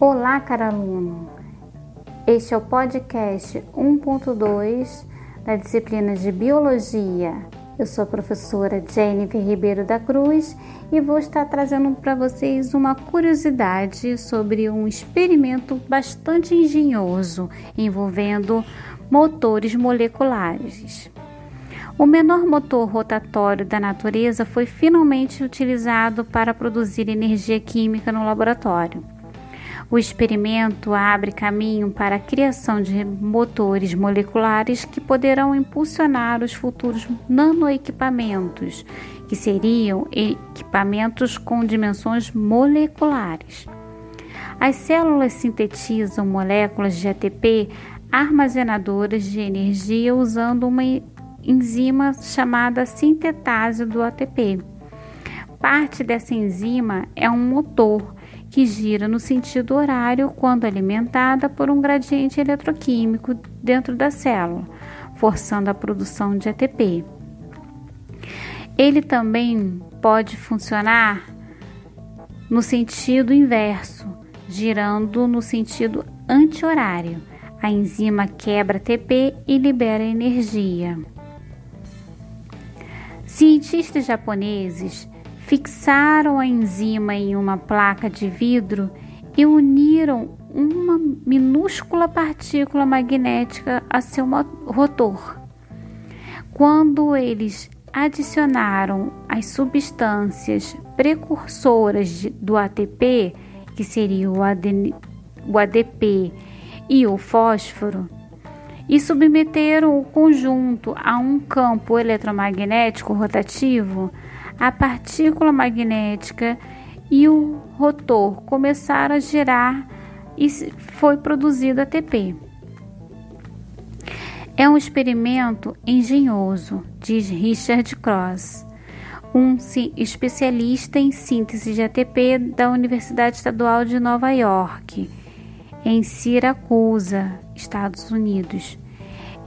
Olá, caro aluno! Este é o podcast 1.2 da disciplina de Biologia. Eu sou a professora Jennifer Ribeiro da Cruz e vou estar trazendo para vocês uma curiosidade sobre um experimento bastante engenhoso envolvendo motores moleculares. O menor motor rotatório da natureza foi finalmente utilizado para produzir energia química no laboratório. O experimento abre caminho para a criação de motores moleculares que poderão impulsionar os futuros nanoequipamentos, que seriam equipamentos com dimensões moleculares. As células sintetizam moléculas de ATP armazenadoras de energia usando uma enzima chamada sintetase do ATP. Parte dessa enzima é um motor que gira no sentido horário quando alimentada por um gradiente eletroquímico dentro da célula, forçando a produção de ATP. Ele também pode funcionar no sentido inverso, girando no sentido anti-horário. A enzima quebra ATP e libera energia. Cientistas japoneses fixaram a enzima em uma placa de vidro e uniram uma minúscula partícula magnética a seu rotor. Quando eles adicionaram as substâncias precursoras do ATP, que seria o, AD, o ADP e o fósforo, e submeteram o conjunto a um campo eletromagnético rotativo, a partícula magnética e o rotor começaram a girar e foi produzido ATP. É um experimento engenhoso, diz Richard Cross, um especialista em síntese de ATP da Universidade Estadual de Nova York, em Siracusa, Estados Unidos.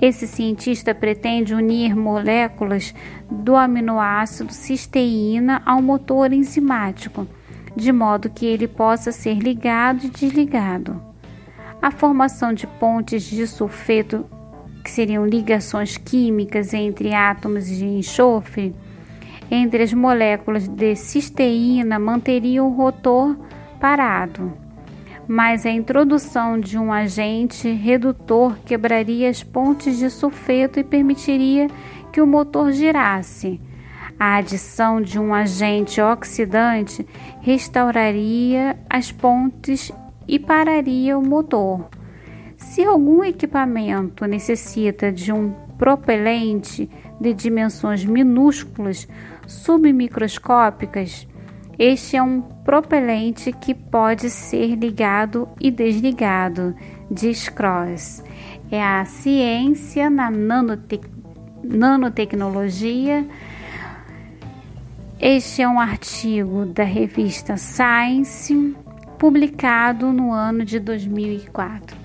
Esse cientista pretende unir moléculas do aminoácido cisteína ao motor enzimático, de modo que ele possa ser ligado e desligado. A formação de pontes de sulfeto, que seriam ligações químicas entre átomos de enxofre, entre as moléculas de cisteína manteria o rotor parado mas a introdução de um agente redutor quebraria as pontes de sulfeto e permitiria que o motor girasse. A adição de um agente oxidante restauraria as pontes e pararia o motor. Se algum equipamento necessita de um propelente de dimensões minúsculas submicroscópicas, este é um propelente que pode ser ligado e desligado, diz Cross. É a ciência na nanote nanotecnologia. Este é um artigo da revista Science, publicado no ano de 2004.